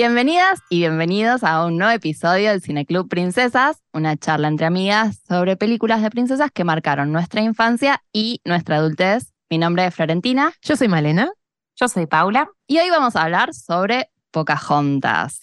Bienvenidas y bienvenidos a un nuevo episodio del Cineclub Princesas, una charla entre amigas sobre películas de princesas que marcaron nuestra infancia y nuestra adultez. Mi nombre es Florentina. Yo soy Malena. Yo soy Paula. Y hoy vamos a hablar sobre Pocahontas.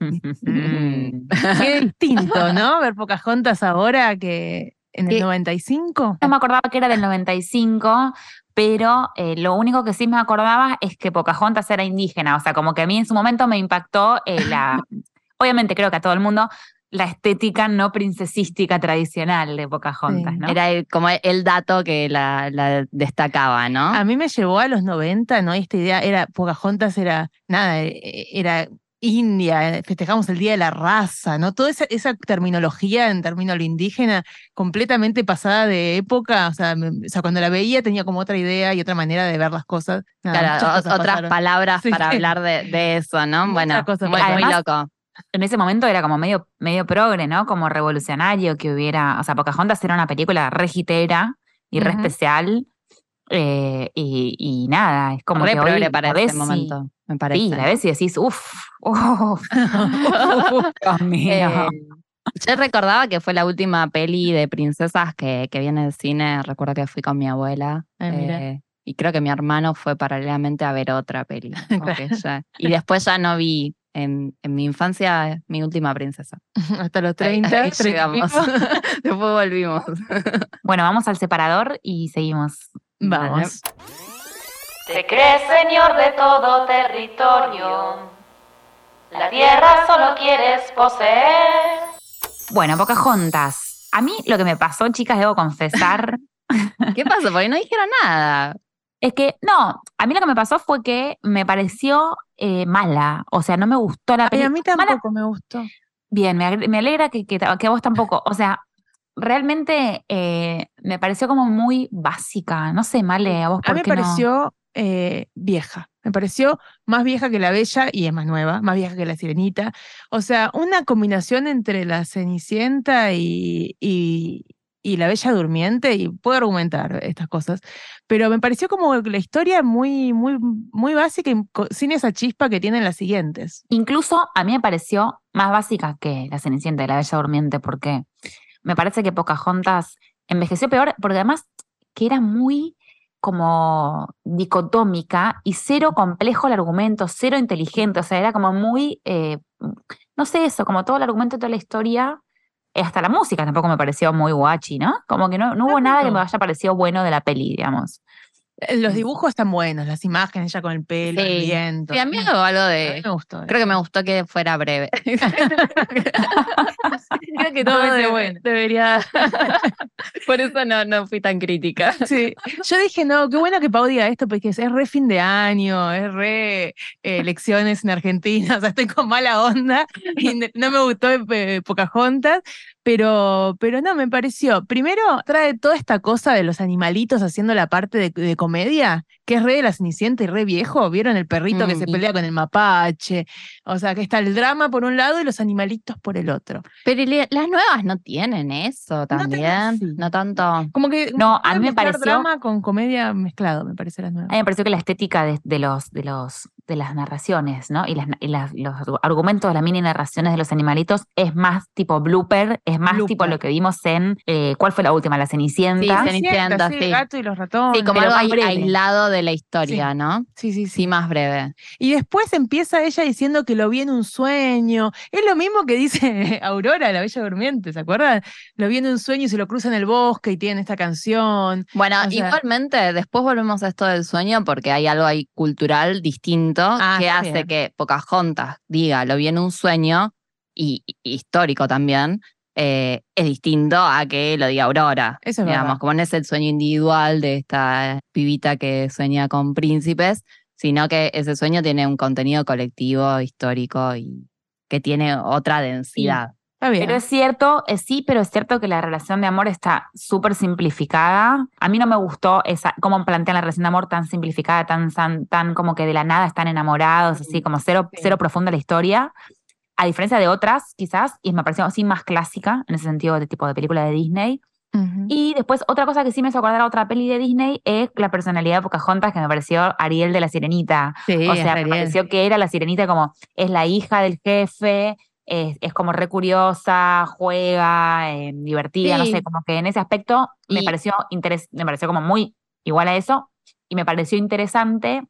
Mm. Qué distinto, ¿no? Ver Pocahontas ahora que en el ¿Qué? 95. No me acordaba que era del 95, pero eh, lo único que sí me acordaba es que Pocahontas era indígena. O sea, como que a mí en su momento me impactó eh, la. Obviamente, creo que a todo el mundo, la estética no princesística tradicional de Pocahontas, Sí. ¿no? Era el- como el dato que la, la destacaba, ¿no? A mí me llevó a los 90, ¿no? Esta idea era, Pocahontas era, nada, eh, era India, eh, festejamos el Día de la Raza, ¿no? Toda esa, esa terminología en términos lo indígena completamente pasada de época, o sea, me- o sea, cuando la veía tenía como otra idea y otra manera de ver las cosas. Nada, Claro, cosas otras pasaron. palabras Sí. para hablar de, de eso, ¿no? Bueno, cosas muy, loco. En ese momento era como medio, medio progre, ¿no? Como revolucionario que hubiera. O sea, Pocahontas era una película regitera y re especial. Eh, y, y nada, es como Re que hoy para ese momento, me parece. Sí, la ves y decís, uff, uff, mío. Eh, yo recordaba que fue la última peli de princesas que, que vi en el cine. Recuerdo que fui con mi abuela. Eh, y creo que mi hermano fue paralelamente a ver otra peli. Claro. ya- y después ya no vi en, en mi infancia mi última princesa. Hasta los Ahí- 30, ahí 30 y llegamos. después volvimos. Bueno, vamos al separador y seguimos. Vamos. Te crees señor de todo territorio. La tierra solo quieres poseer. Bueno, Pocahontas. A mí lo que me pasó, chicas, debo confesar, ¿Qué pasó? Porque no dijeron nada. es que, no, a mí lo que me pasó fue que me pareció eh, mala. O sea, no me gustó la película. a mí tampoco me gustó. Bien, me, alegra que, que a vos tampoco. O sea, realmente eh, me pareció como muy básica. No sé, Male, a vos A por mí me no? pareció eh, vieja. Me pareció más vieja que la Bella y es más nueva, más vieja que la Sirenita. O sea, una combinación entre la Cenicienta y, y, y la Bella Durmiente, y puedo argumentar estas cosas, pero me pareció como la historia muy, muy, muy básica y sin esa chispa que tienen las siguientes. Incluso a mí me pareció más básica que La Cenicienta y La Bella Durmiente, porque me parece que Pocahontas envejeció peor, porque además que era muy como dicotómica y cero complejo el argumento, cero inteligente, o sea, era como muy, eh, no sé eso, como todo el argumento, toda la historia, eh, hasta la música tampoco me pareció muy guachi, ¿no? Como que no, no hubo nada que me haya parecido bueno de la peli, digamos. Los dibujos están buenos, las imágenes ya con el pelo, el viento. Sí, a mí algo, de. me gustó. Creo que me gustó que fuera breve. Creo que Todo todo de- debe- bueno. debería. Por eso no, no fui tan crítica. Sí, yo dije, no, qué bueno que Pau diga esto, porque es, re fin de año, es re eh, elecciones en Argentina, o sea, estoy con mala onda y no me gustó eh, Pocahontas, pero, pero no, me pareció, primero trae toda esta cosa de los animalitos haciendo la parte de, de comedia, que es re de la Cenicienta y re viejo, ¿vieron el perrito que Mm, se y- pelea con el mapache? O sea, que está el drama por un lado y los animalitos por el otro. Pero le- las nuevas no tienen eso también. así. No tanto. Como que No, a mí me pareció- drama con comedia mezclado, me parece las nuevas. A mí me pareció que la estética de, de los, de, los, de las narraciones, ¿no? Y, las, y las- los argumentos de las mini narraciones de los animalitos es más tipo blooper, es más tipo lo que vimos en. eh, ¿Cuál fue la última? La Cenicienta. Sí, Cenicienta, sí, sí. el gato y los ratones. Sí, como pero algo aislado de la historia, ¿no? Sí, sí, sí. Sí, más breve. Y después empieza ella diciendo que lo vi en un sueño. Es lo mismo que dice Aurora, la Bella Durmiente, ¿se acuerdan? Lo vi en un sueño y se lo cruza en el bosque y tiene esta canción. Bueno, O sea- igualmente, después volvemos a esto del sueño porque hay algo ahí cultural distinto Ah, que hace bien. que Pocahontas diga lo vi en un sueño y, y histórico también, eh, es distinto a que lo diga Aurora. Eso es digamos, verdad. como no es el sueño individual de esta pibita que sueña con príncipes, sino que ese sueño tiene un contenido colectivo, histórico y que tiene otra densidad. Está bien. Pero es cierto, eh, sí, pero es cierto que la relación de amor está súper simplificada. A mí no me gustó esa, cómo plantean la relación de amor tan simplificada, tan, tan, tan como que de la nada están enamorados, así como cero, Sí. cero profunda la historia. A diferencia de otras, quizás, y me pareció así más clásica, en ese sentido de tipo de película de Disney, Ujú. Y después, otra cosa que sí me hizo acordar a otra peli de Disney es la personalidad de Pocahontas, que me pareció Ariel de la Sirenita. Sí, o sea, me pareció que era la Sirenita como, es la hija del jefe, es, es como re curiosa, juega, eh, divertida, no sé, como que en ese aspecto me pareció interes- me pareció como muy igual a eso, y me pareció interesante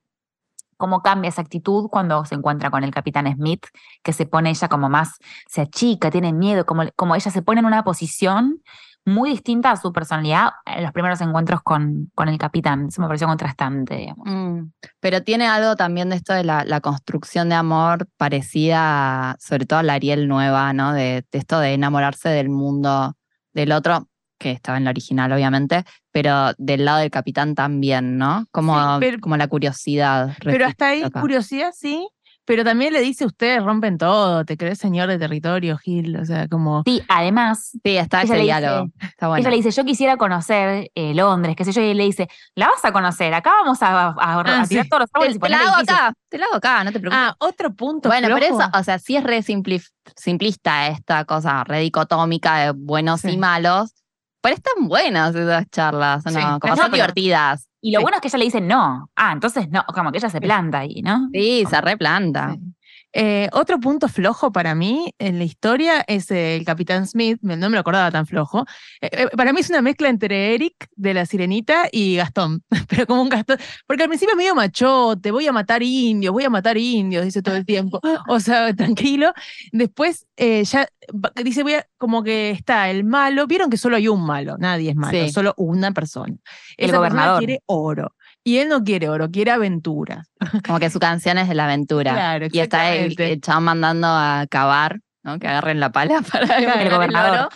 cómo cambia esa actitud cuando se encuentra con el capitán Smith, que se pone ella como más, se achica, tiene miedo, como, como ella se pone en una posición muy distinta a su personalidad en los primeros encuentros con, con el capitán. Eso me pareció contrastante. Mm, Pero tiene algo también de esto de la, construcción de amor parecida, sobre todo a la Ariel nueva, ¿no? De esto de enamorarse del mundo del otro, que estaba en la original, obviamente, pero del lado del capitán también, ¿no? Como, Sí, pero- como la curiosidad. Pero hasta ahí, curiosidad, sí. Pero también le dice, ustedes rompen todo, te crees señor de territorio, Gil. O sea, como... Sí, además, Sí, está ese le diálogo. Está bueno. ella le dice, yo quisiera conocer eh, Londres, qué sé yo, y él le dice, la vas a conocer, acá vamos a, a- a Ah, tirar sí. todos los árboles te, y te la hago edificios". acá, te la hago acá, no te preocupes. Ah, otro punto Bueno, pero flojo. eso, o sea, sí es re simplista esta cosa, re dicotómica de buenos Sí. y malos, pero están buenas esas charlas, ¿o Sí. ¿no? Como son divertidas. Y lo Sí. bueno es que ella le dice no. Ah, entonces no, como que ella se planta ahí, ¿no? Sí, se replanta. Sí. Eh, otro punto flojo para mí en la historia es eh, el Capitán Smith, no me lo acordaba tan flojo. Eh, eh, para mí es una mezcla entre Eric de la Sirenita y Gastón, pero como un Gastón, porque al principio es medio machote, voy a matar indios, voy a matar indios, dice todo el tiempo, o sea, tranquilo. Después ya dice, voy a, como que está el malo, vieron que solo hay un malo, nadie es malo, Sí. solo una persona. El Esa persona quiere oro. Y él no quiere oro, quiere aventuras. Como que su canción es de la aventura. Claro, y está el, el chabón mandando a cavar, ¿no? Que agarren la pala para el gobernador.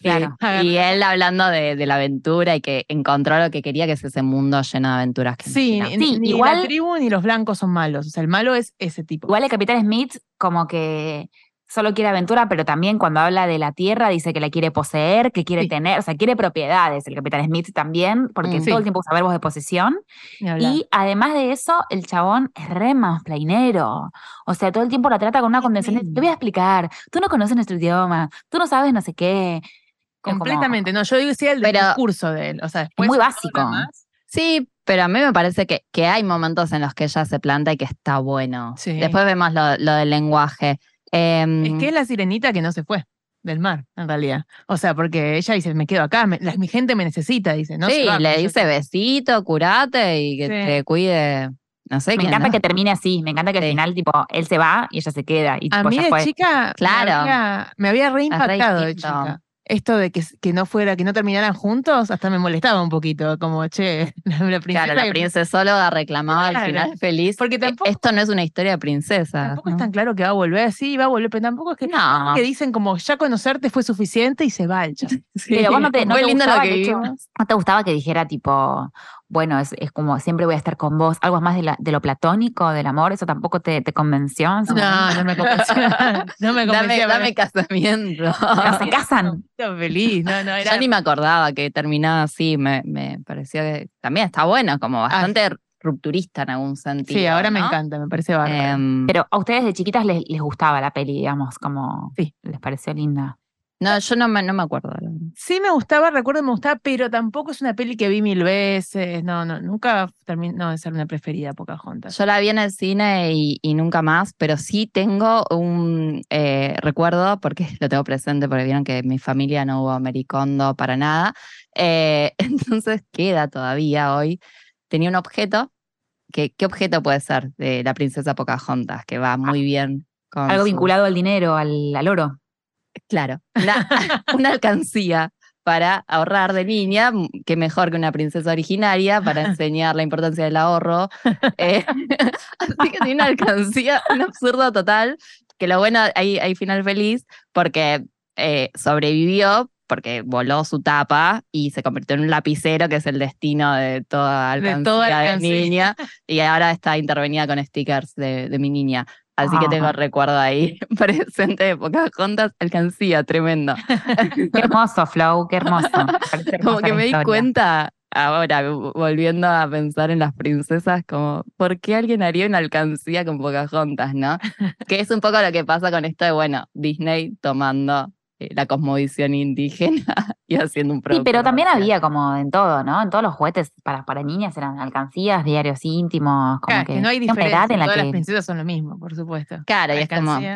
Claro. Y él hablando de, de la aventura y que encontró lo que quería, que es ese mundo lleno de aventuras. Que Sí, ni, Sí, ni igual- la tribu ni los blancos son malos. O sea, el malo es ese tipo. Igual el Capitán Smith como que solo quiere aventura, pero también cuando habla de la tierra dice que la quiere poseer, que quiere Sí. tener, o sea, quiere propiedades. El Capitán Smith también, porque Mm. todo Sí. el tiempo usa verbos de posesión. Y además de eso, el chabón es re mansplainero. O sea, todo el tiempo la trata con una convención de, te voy a explicar, tú no conoces nuestro idioma, tú no sabes no sé qué. Es como- Completamente. No, yo digo sí el Pero- discurso de él. O sea, después muy básico. Sí, pero a mí me parece que, que hay momentos en los que ella se planta y que está bueno. Sí. Después vemos lo, lo del lenguaje. Em, Es que es la sirenita que no se fue del mar, en realidad. O sea, porque ella dice, me quedo acá, me- la- mi gente me necesita, dice. No sí, va, le dice besito, curate y que Sí. te cuide. No sé Me quién. encanta ¿no? que termine así, me encanta que Sí. al final, tipo, él se va y ella se queda. Y A tipo, mí ya de fue. chica Claro. me había, me había Es re reimpactado de chica. Esto de que, que no fuera, que no terminaran juntos, hasta me molestaba un poquito, como, che, la princesa. Claro, la que- princesóloga reclamaba Claro. al final feliz. Porque Eh, tampoco- Esto no es una historia de princesas. Tampoco ¿no? es tan claro que va a volver, sí, va a volver, pero tampoco es que, No. que dicen como ya conocerte fue suficiente y se va el. Sí, Pero vos no te, no te lo que hecho-. ¿No te gustaba que dijera tipo, bueno, es, es como siempre voy a estar con vos, algo más de, la- de lo platónico, del amor, eso tampoco te, te convenció? No, no me convenció. no me Dame, convencía. dame casamiento. No se casan. Estaba feliz, no, no, era. Yo ni me acordaba que terminaba así, me, me pareció que también está bueno, como bastante rupturista en algún sentido. Ah. Sí, ahora me ¿no? encanta, me parece bárbaro. Em, Pero a ustedes de chiquitas les, les gustaba la peli, digamos, como Sí. les pareció linda. No, yo no me, no me acuerdo. Sí me gustaba, recuerdo me gustaba, pero tampoco es una peli que vi mil veces. No, no, nunca terminó de ser una preferida Pocahontas. Yo la vi en el cine y, y nunca más, pero sí tengo un eh, recuerdo, porque lo tengo presente, porque vieron que en mi familia no hubo Americondo para nada. eh, entonces queda todavía hoy. Tenía un objeto. Que, ¿Qué objeto puede ser de la princesa Pocahontas? Que va muy bien con. Algo su- vinculado al dinero, al, al oro. Claro, una, una alcancía para ahorrar de niña, que mejor que una princesa originaria para enseñar la importancia del ahorro. Eh, así que tiene una alcancía, un absurdo total, que lo bueno, hay, hay final feliz, porque eh, sobrevivió, porque voló su tapa y se convirtió en un lapicero, que es el destino de toda alcancía de, toda alcancía. niña, y ahora está intervenida con stickers de, de mi niña. Así que tengo recuerdo ahí presente de Pocahontas, alcancía, tremendo. Qué hermoso, Flow, qué hermoso. Como que me di cuenta ahora, volviendo a pensar en las princesas, como, ¿por qué alguien haría una alcancía con Pocahontas, no? que es un poco lo que pasa con esto de, bueno, Disney tomando eh, la cosmovisión indígena y haciendo un Sí, producto. pero también había como en todo, ¿no? En todos los juguetes para, para niñas eran alcancías, diarios íntimos, como Claro, que, que no hay diferencia. edad en la Todas las que princesas son lo mismo, por supuesto. Claro, y es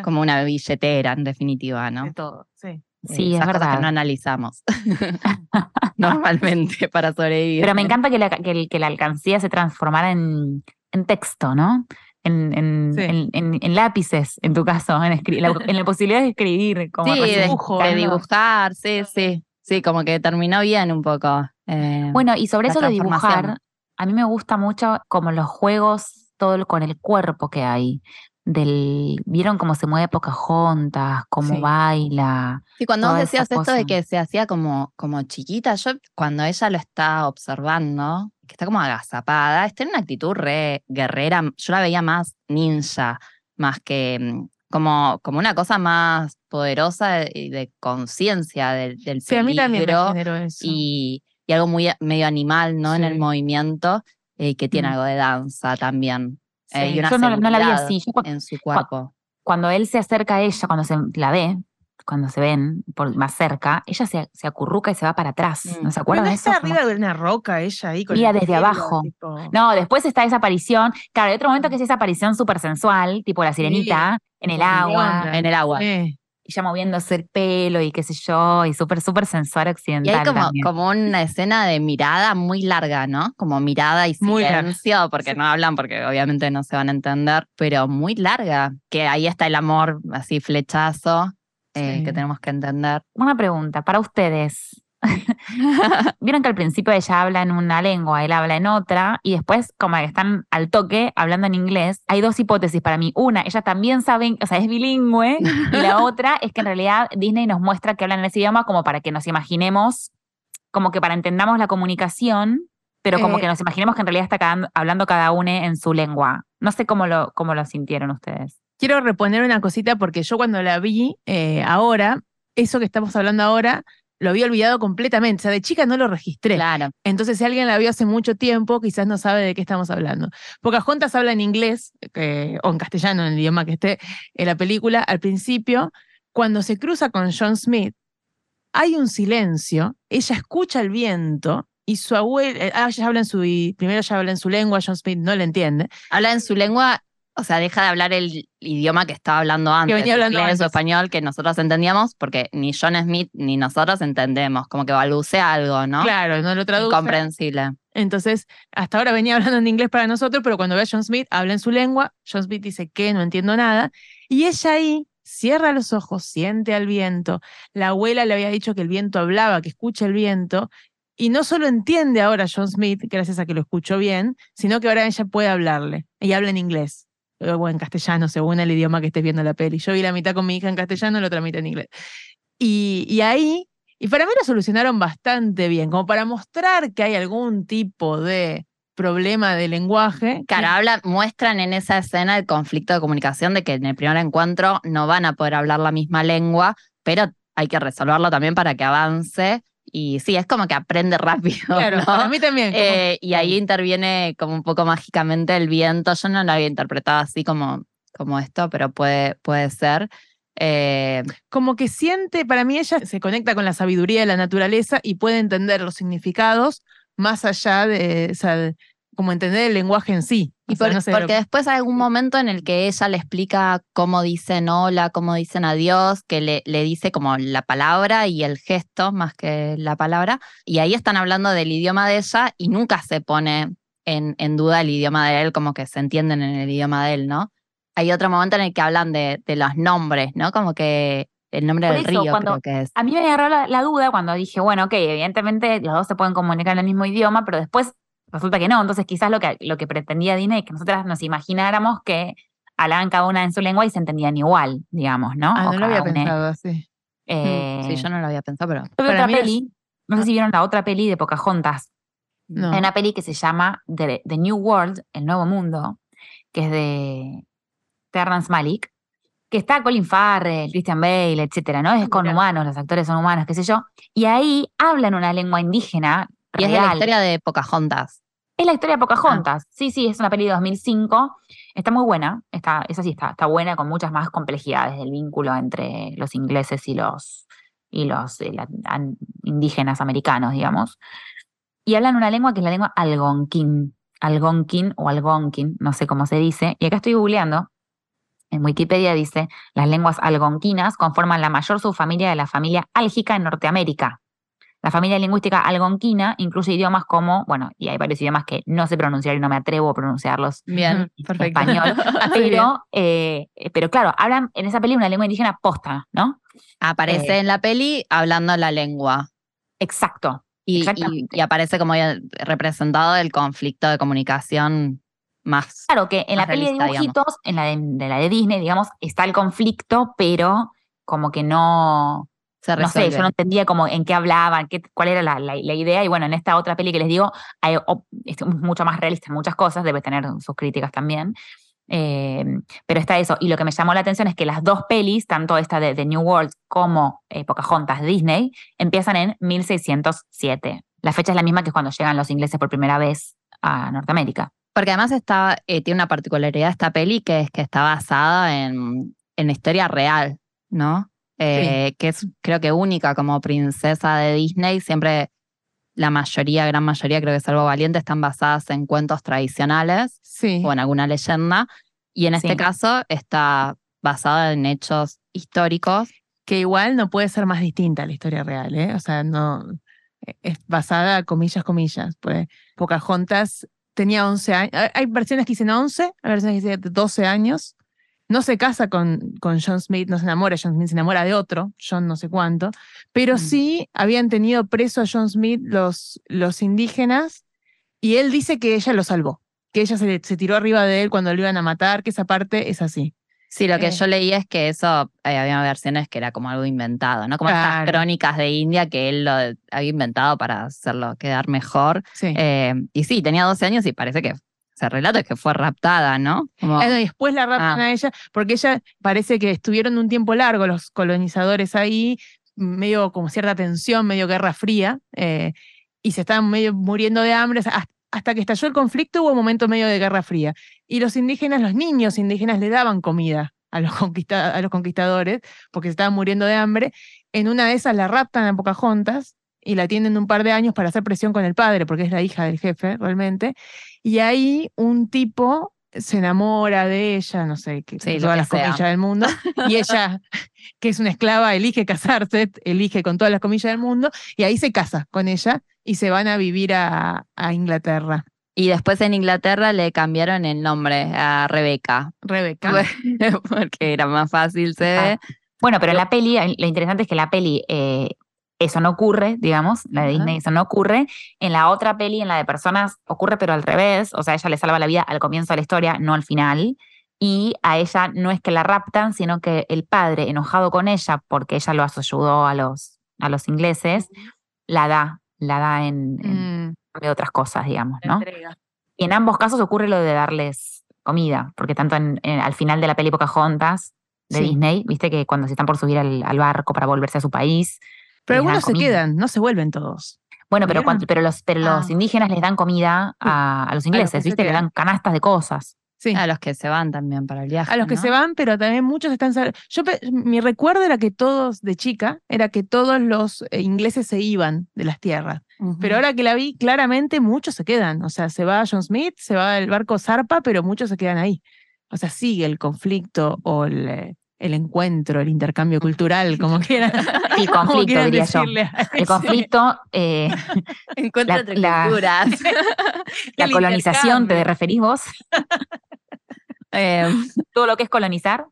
como, una billetera, en definitiva, ¿no? De todo, sí. Sí, es esas cosas que verdad. no analizamos normalmente para sobrevivir. Pero me encanta que la, que la alcancía se transformara en, en texto, ¿no? En, en, Sí. en- en- en lápices, en tu caso, en, la, en la posibilidad de escribir. Como Sí, de, dibujo, de ¿no? dibujar, sí, sí. Sí, como que terminó bien un poco. eh, Bueno, y sobre eso de dibujar, a mí me gusta mucho como los juegos, todo el- con el cuerpo que hay. Del, ¿Vieron cómo se mueve Pocahontas? ¿Cómo Sí. baila? Sí, cuando vos decías esto de que se hacía como, como chiquita, yo cuando ella lo está observando, que está como agazapada, está en una actitud re guerrera, yo la veía más ninja, más que mm, como, como una cosa más poderosa de- y de conciencia del, del Sí, a mí también me peligro eso. y, y algo muy medio animal, ¿no? En el movimiento, eh, que tiene Mm. algo de danza también. eh, Sí. y una Yo no, no la vi así. Yo en su cuerpo. cuando él se acerca a ella, cuando se la ve, cuando se ven por más cerca, ella se, se acurruca y se va para atrás. Mm. ¿No se Pero acuerdan no de está eso? Arriba de una roca ella ahí con Mira el desde pelo, abajo. tipo- No, después está esa aparición. Claro, hay otro momento que es esa aparición súper sensual, tipo la sirenita en el agua. En el agua. Sí. y ya moviéndose el pelo y qué sé yo, y súper, súper sensual Y occidental. hay como, también. como una escena de mirada muy larga, ¿no? Como mirada y silencio, porque Sí. no hablan, porque obviamente no se van a entender, pero muy larga. Que ahí está el amor así flechazo eh, Sí. que tenemos que entender. Una pregunta para ustedes. Vieron que al principio ella habla en una lengua, él habla en otra, y después, como que están al toque hablando en inglés, hay dos hipótesis para mí. Una, ella también sabe, o sea, es bilingüe, y la otra es que en realidad Disney nos muestra que hablan en ese idioma como para que nos imaginemos, como que para entendamos la comunicación, pero como Eh, que nos imaginemos que en realidad está cada- hablando cada uno en su lengua. No sé cómo lo, cómo lo sintieron ustedes. Quiero reponer una cosita porque yo cuando la vi eh, ahora, eso que estamos hablando ahora, lo había olvidado completamente. O sea, de chica no lo registré. Claro. Entonces, si alguien la vio hace mucho tiempo, quizás no sabe de qué estamos hablando. Pocahontas habla en inglés, eh, o en castellano, en el idioma que esté en la película, al principio, cuando se cruza con John Smith, hay un silencio, ella escucha el viento y su abuela, eh, ah, ella habla en su, y primero ella habla en su lengua, John Smith no le entiende. Habla en su lengua, o sea, deja de hablar el idioma que estaba hablando antes, venía hablando inglés o antes. español, que nosotros entendíamos, porque ni John Smith ni nosotros entendemos, como que balbucea algo, ¿no? Claro, no lo traduce. Incomprensible. Entonces, hasta ahora venía hablando en inglés para nosotros, pero cuando ve a John Smith, habla en su lengua. John Smith dice que no entiendo nada. Y ella ahí cierra los ojos, siente al viento. La abuela le había dicho que el viento hablaba, que escucha el viento. Y no solo entiende ahora John Smith, gracias a que lo escuchó bien, sino que ahora ella puede hablarle. Ella habla en inglés o en castellano, según el idioma que estés viendo la peli. Yo vi la mitad con mi hija en castellano, la otra mitad en inglés. Y, y ahí, y para mí lo solucionaron bastante bien, como para mostrar que hay algún tipo de problema de lenguaje. Claro, habla, muestran en esa escena el conflicto de comunicación de que en el primer encuentro no van a poder hablar la misma lengua, pero hay que resolverlo también para que avance. Y sí, es como que aprende rápido. Claro, ¿no? para mí también. Eh, y ahí interviene como un poco mágicamente el viento. Yo no lo había interpretado así como, como esto, pero puede, puede ser. Eh, como que siente, para mí ella se conecta con la sabiduría de la naturaleza y puede entender los significados más allá de, o sea, como entender el lenguaje en sí. y sea, por- no sé, lo- porque después hay algún momento en el que ella le explica cómo dicen hola, cómo dicen adiós, que le, le dice como la palabra y el gesto más que la palabra. Y ahí están hablando del idioma de ella y nunca se pone en, en duda el idioma de él, como que se entienden en el idioma de él, ¿no? Hay otro momento en el que hablan de, de los nombres, ¿no? Como que el nombre Por del eso, río cuando- creo que es. A mí me agarró la, la duda cuando dije, bueno, ok, evidentemente los dos se pueden comunicar en el mismo idioma, pero después resulta que no. Entonces, quizás lo que, lo que pretendía Disney es que nosotras nos imagináramos que hablaban cada una en su lengua y se entendían igual, digamos, ¿no? Ah, O no lo había una- pensado así. eh, Sí, yo no lo había pensado, pero para otra mí es- peli, no sé si vieron la otra peli de Pocahontas. No. Hay una peli que se llama The, The New World, El Nuevo Mundo, que es de Terrence Malick, que está Colin Farrell, Christian Bale, etcétera, ¿no? Es con Mira. humanos, los actores son humanos, qué sé yo. Y ahí hablan una lengua indígena. y es de la historia de Pocahontas. Es la historia de Ah. Pocahontas. Sí, sí, es una peli de 2005. Está muy buena. Está, esa sí está, está buena con muchas más complejidades del vínculo entre los ingleses y los, y los eh, la- indígenas americanos, digamos. Y hablan una lengua que es la lengua algonquín, algonquín o algonquín, no sé cómo se dice. Y acá estoy googleando. En Wikipedia dice, las lenguas algonquinas conforman la mayor subfamilia de la familia álgica en Norteamérica. La familia lingüística algonquina incluye idiomas como, bueno, y hay varios idiomas que no sé pronunciar y no me atrevo a pronunciarlos Bien, en perfecto. español, bien. pero, eh, pero claro, hablan en esa película una lengua indígena posta, ¿no? Aparece Eh. en la peli hablando la lengua. Exacto. Y, y- aparece como representado el conflicto de comunicación más. Claro que en la peli de digamos. dibujitos, en la de, de la de Disney, digamos, está el conflicto, pero como que no, Se no sé, yo no entendía como en qué hablaban, qué, cuál era la, la- la idea. Y bueno, en esta otra peli que les digo, hay, es mucho más realista en muchas cosas, debe tener sus críticas también. Eh, pero está eso. Y lo que me llamó la atención es que las dos pelis, tanto esta de, de New World como eh, Pocahontas Disney, empiezan en 1607. La fecha es la misma que cuando llegan los ingleses por primera vez a Norteamérica. Porque además está, eh, tiene una particularidad esta peli que es que está basada en, en historia real, ¿no? Eh, Que es creo que única como princesa de Disney. Siempre la mayoría, gran mayoría, creo que salvo Valiente, están basadas en cuentos tradicionales Sí. o en alguna leyenda. Y en este Sí. caso está basada en hechos históricos. que igual no puede ser más distinta a la historia real, ¿eh? O sea, no es basada, comillas, comillas. Pues Pocahontas tenía 11 años. Hay- Hay versiones que dicen 11, hay versiones que dicen 12 años. No se casa con, con John Smith, no se enamora, John Smith se enamora de otro, John no sé cuánto, pero Mm. sí habían tenido preso a John Smith los, los indígenas y él dice que ella lo salvó, que ella se, se tiró arriba de él cuando lo iban a matar, que esa parte es así. Sí, lo que Eh. yo leí es que eso, eh, había versiones que era como algo inventado, ¿no? Como Claro. estas crónicas de India que él lo había inventado para hacerlo quedar mejor. Sí. Eh, y sí, tenía 12 años y parece que se relata que fue raptada, ¿no? Como, y después la raptan Ah. a ella, porque ella parece que estuvieron un tiempo largo los colonizadores ahí, medio como cierta tensión, medio guerra fría, eh, y se estaban medio muriendo de hambre. hasta que estalló el conflicto hubo un momento medio de guerra fría. Y los indígenas, los niños indígenas le daban comida a los, conquista- a los conquistadores porque se estaban muriendo de hambre. En una de esas la raptan a Pocahontas y la tienen un par de años para hacer presión con el padre, porque es la hija del jefe realmente. Y ahí un tipo se enamora de ella, no sé, que Sí, todas que las sea. comillas del mundo, y ella, que es una esclava, elige casarse, elige con todas las comillas del mundo, y ahí se casa con ella y se van a vivir a, a Inglaterra. Y después en Inglaterra le cambiaron el nombre a Rebeca, Rebeca. porque era más fácil, se ve. Bueno, pero la peli, lo interesante es que la peli, eh, eso no ocurre, digamos, la de. Disney, eso no ocurre. En la otra peli, en la de personas, ocurre, pero al revés. O sea, ella le salva la vida al comienzo de la historia, no al final. Y a ella no es que la raptan, sino que el padre, enojado con ella porque ella lo ayudó a los, a los ingleses, la da, la da en, en Mm, cambio de otras cosas, digamos, ¿no? Y en ambos casos ocurre lo de darles comida, porque tanto en, en- al final de la peli Pocahontas de Sí. Disney, viste que cuando se están por subir al, al barco para volverse a su país. Pero les algunos se quedan, no se vuelven todos. Bueno, pero, cuando- pero, los, pero los Ah. indígenas les dan comida a, a los ingleses, se viste, le quedan. dan canastas de cosas. Sí. A los que se van también para el viaje. A los que se van, pero también muchos están. sal- Yo mi recuerdo era que todos de chica era que todos los eh, ingleses se iban de las tierras. Ujú. Pero ahora que la vi, claramente muchos se quedan. O sea, se va John Smith, se va el barco Zarpa, pero muchos se quedan ahí. O sea, sigue el conflicto o el, eh, el encuentro, el intercambio cultural, como quieran. El conflicto, quieran diría yo. El conflicto, eh, Encuentro la- entre la- culturas. la colonización, ¿te referís vos? Eh, Todo lo que es colonizar.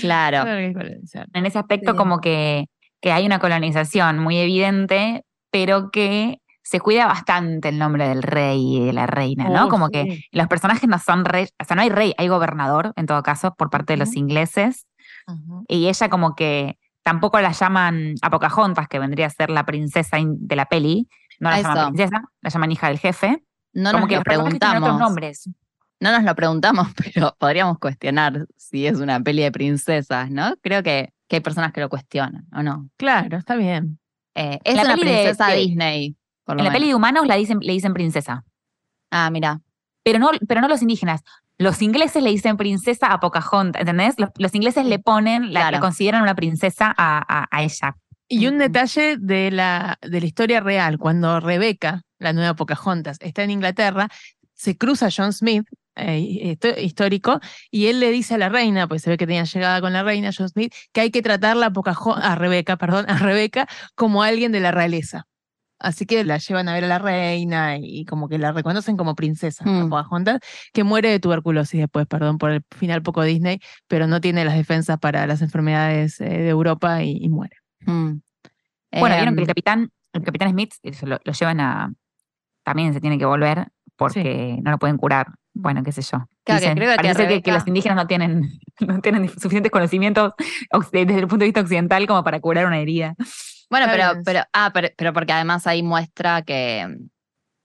claro. Que colonizar. En ese aspecto Sí. como que, que hay una colonización muy evidente, pero que se cuida bastante el nombre del rey y de la reina, ¿no? Oh, como sí. que los personajes no son rey, o sea, no hay rey, hay gobernador, en todo caso, por parte de los Y ella como que tampoco la llaman a Pocahontas, que vendría a ser la princesa in- de la peli. No la llaman princesa, la llaman hija del jefe. No como nos que lo tienen otros preguntamos. nombres. No nos lo preguntamos, pero podríamos cuestionar si es una peli de princesas, ¿no? Creo que, que hay personas que lo cuestionan, ¿o no? Claro, está bien. Eh, es la una princesa de- Disney. Por lo En la peli de humanos la dicen, le dicen princesa. Ah, mira. pero no, pero no los indígenas. Los ingleses le dicen princesa a Pocahontas, ¿entendés? Los, los ingleses le ponen, la, Claro. la consideran una princesa a, a- a ella. Y un detalle de la, de la historia real, cuando Rebeca, la nueva Pocahontas, está en Inglaterra, se cruza John Smith, eh, histórico, y él le dice a la reina, pues se ve que tenía llegada con la reina, John Smith, que hay que tratarla a, Pocajo- a Rebeca, perdón, a Rebeca como alguien de la realeza. Así que la llevan a ver a la reina y como que la reconocen como princesa, Mm. Pocahontas, que muere de tuberculosis después, perdón por el final poco Disney, pero no tiene las defensas para las enfermedades eh, de Europa y- y muere. Mm. Bueno, vieron que el Em, capitán, el capitán Smith lo, lo llevan a. También se tiene que volver porque no lo pueden curar. Bueno, qué sé yo. Claro, que Dicen, creo que parece ser que, que los indígenas no tienen, no tienen suficientes conocimientos oc- desde el punto de vista occidental como para curar una herida. Bueno, pero, pero, ah, pero, pero porque además ahí muestra que,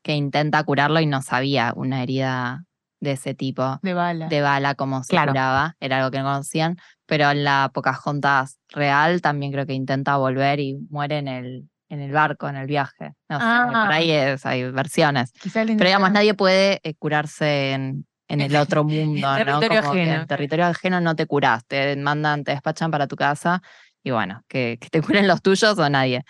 que intenta curarlo y no sabía una herida de ese tipo De bala. de bala como se Claro. curaba, era algo que no conocían, pero en la Pocahontas real también creo que intenta volver y muere en el, en el barco, en el viaje. No sé, Ah. por ahí es, hay versiones. Pero digamos, nadie puede eh, curarse en, en el otro mundo, ¿no? territorio Como que ajeno. en territorio ajeno no te curas, te mandan, te despachan para tu casa y bueno, que, que te curen los tuyos o nadie.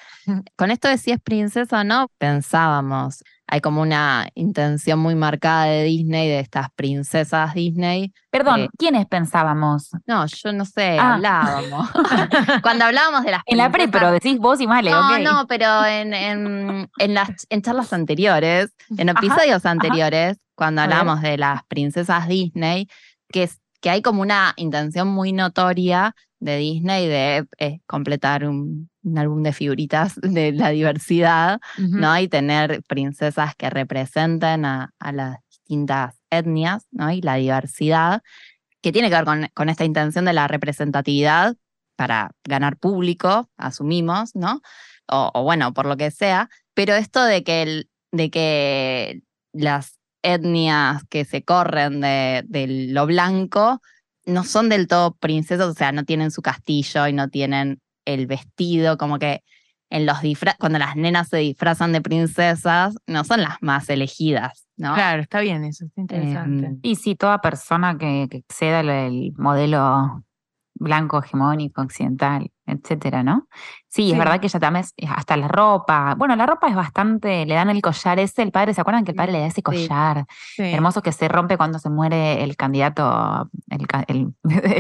Con esto de si es princesa o no, pensábamos, hay como una intención muy marcada de Disney, de estas princesas Disney. Perdón, Eh, ¿quiénes pensábamos? No, yo no sé, Ah. hablábamos. Cuando hablábamos de las En la pre, pero decís vos y Male, no, ok. no, pero en, en, en las en charlas anteriores, en Ajá, episodios anteriores, cuando hablábamos de las princesas Disney, que, que hay como una intención muy notoria de Disney de eh, completar un, un álbum de figuritas de la diversidad. ¿no? Y tener princesas que representen a, a las distintas etnias, ¿no? Y la diversidad, que tiene que ver con, con esta intención de la representatividad para ganar público, asumimos, ¿no? O, o bueno, por lo que sea, pero esto de que, el- de que las etnias que se corren de, de lo blanco no son del todo princesas, o sea, no tienen su castillo y no tienen el vestido, como que en los cuando las nenas se disfrazan de princesas, no son las más elegidas, ¿no? Claro, está bien eso, está interesante. Em, Y sí, toda persona que, que exceda el, el modelo blanco, hegemónico, occidental, etcétera, ¿no? Sí, Sí. es verdad que ella también, es- hasta la ropa, bueno, la ropa es bastante, le dan el collar ese, el padre, ¿se acuerdan que el padre le da ese collar Sí. hermoso que se rompe cuando se muere el candidato, el, el,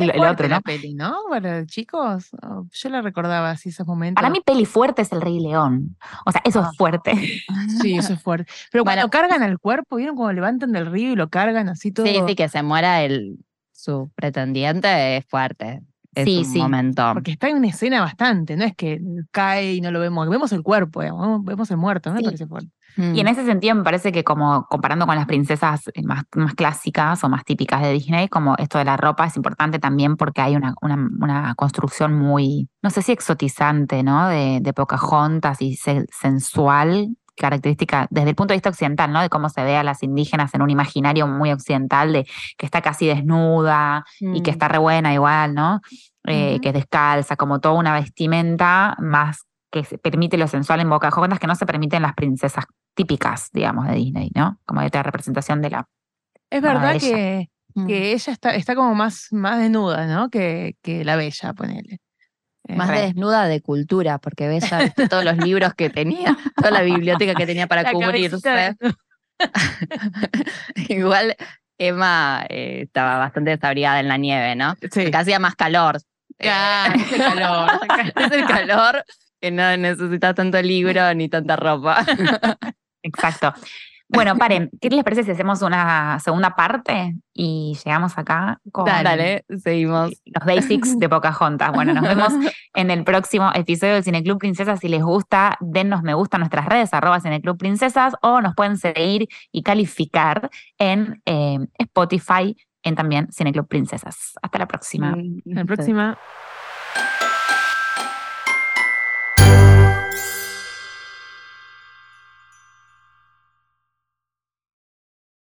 el- el otro, la ¿no? peli, ¿no? Para chicos, yo la recordaba así esos momentos. Para mí peli fuerte es el Rey León, o sea, eso Ah. es fuerte. Sí, eso es fuerte. Pero Bueno. cuando cargan al cuerpo, ¿vieron cómo levantan del río y lo cargan así todo? Sí, sí, que se muera el, su pretendiente es fuerte. Es Sí, un sí. momento. Porque está en una escena bastante, no es que cae y no lo vemos, vemos el cuerpo, digamos, vemos el muerto, me Sí. parece fuerte. Y en Mm. ese sentido me parece que como comparando con las princesas eh, más, más clásicas o más típicas de Disney, como esto de la ropa es importante también porque hay una, una, una construcción muy, no sé si exotizante, ¿no? De, de Pocahontas y se- sensual, característica desde el punto de vista occidental, ¿no? De cómo se ve a las indígenas en un imaginario muy occidental de que está casi desnuda y que Mm. está re buena igual, ¿no? Eh. Que es descalza, como toda una vestimenta más que se permite lo sensual en Pocahontas que no se permite en las princesas típicas, digamos, de Disney, ¿no? Como de esta representación de la... Es verdad ella. que, Mm. que ella está, está como más, más desnuda, ¿no? Que, que la bella, ponele. Eh, Más Re. desnuda de cultura, porque viste todos los libros que tenía, toda la biblioteca que tenía para la cubrirse. de- Igual Emma eh, estaba bastante desabrigada en la nieve, ¿no? Sí. Porque hacía más calor. Ya, hace calor, es el calor que no necesitas tanto libro ni tanta ropa. Exacto. Bueno, paren, ¿qué les parece si hacemos una segunda parte y llegamos acá con Dale, seguimos. los basics de Pocahontas? Bueno, nos vemos en el próximo episodio del Cineclub Princesas. Si les gusta, dennos me gusta en nuestras redes, arroba Cineclub Princesas, o nos pueden seguir y calificar en eh, Spotify, en también Cineclub Princesas. Hasta la próxima. Hasta la próxima.